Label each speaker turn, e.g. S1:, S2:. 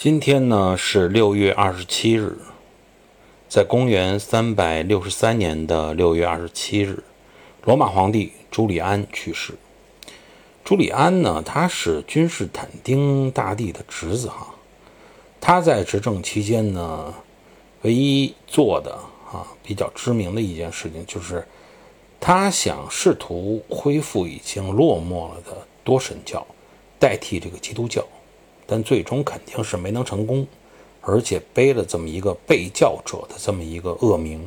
S1: 今天呢是六月二十七日，在公元三百六十三年的六月二十七日，罗马皇帝朱利安去世。朱利安呢，他是君士坦丁大帝的侄子哈。他在执政期间呢，唯一做的啊比较知名的一件事情，就是他想试图恢复已经落寞了的多神教，代替这个基督教。但最终肯定是没能成功，而且背了这么一个被教者的这么一个恶名。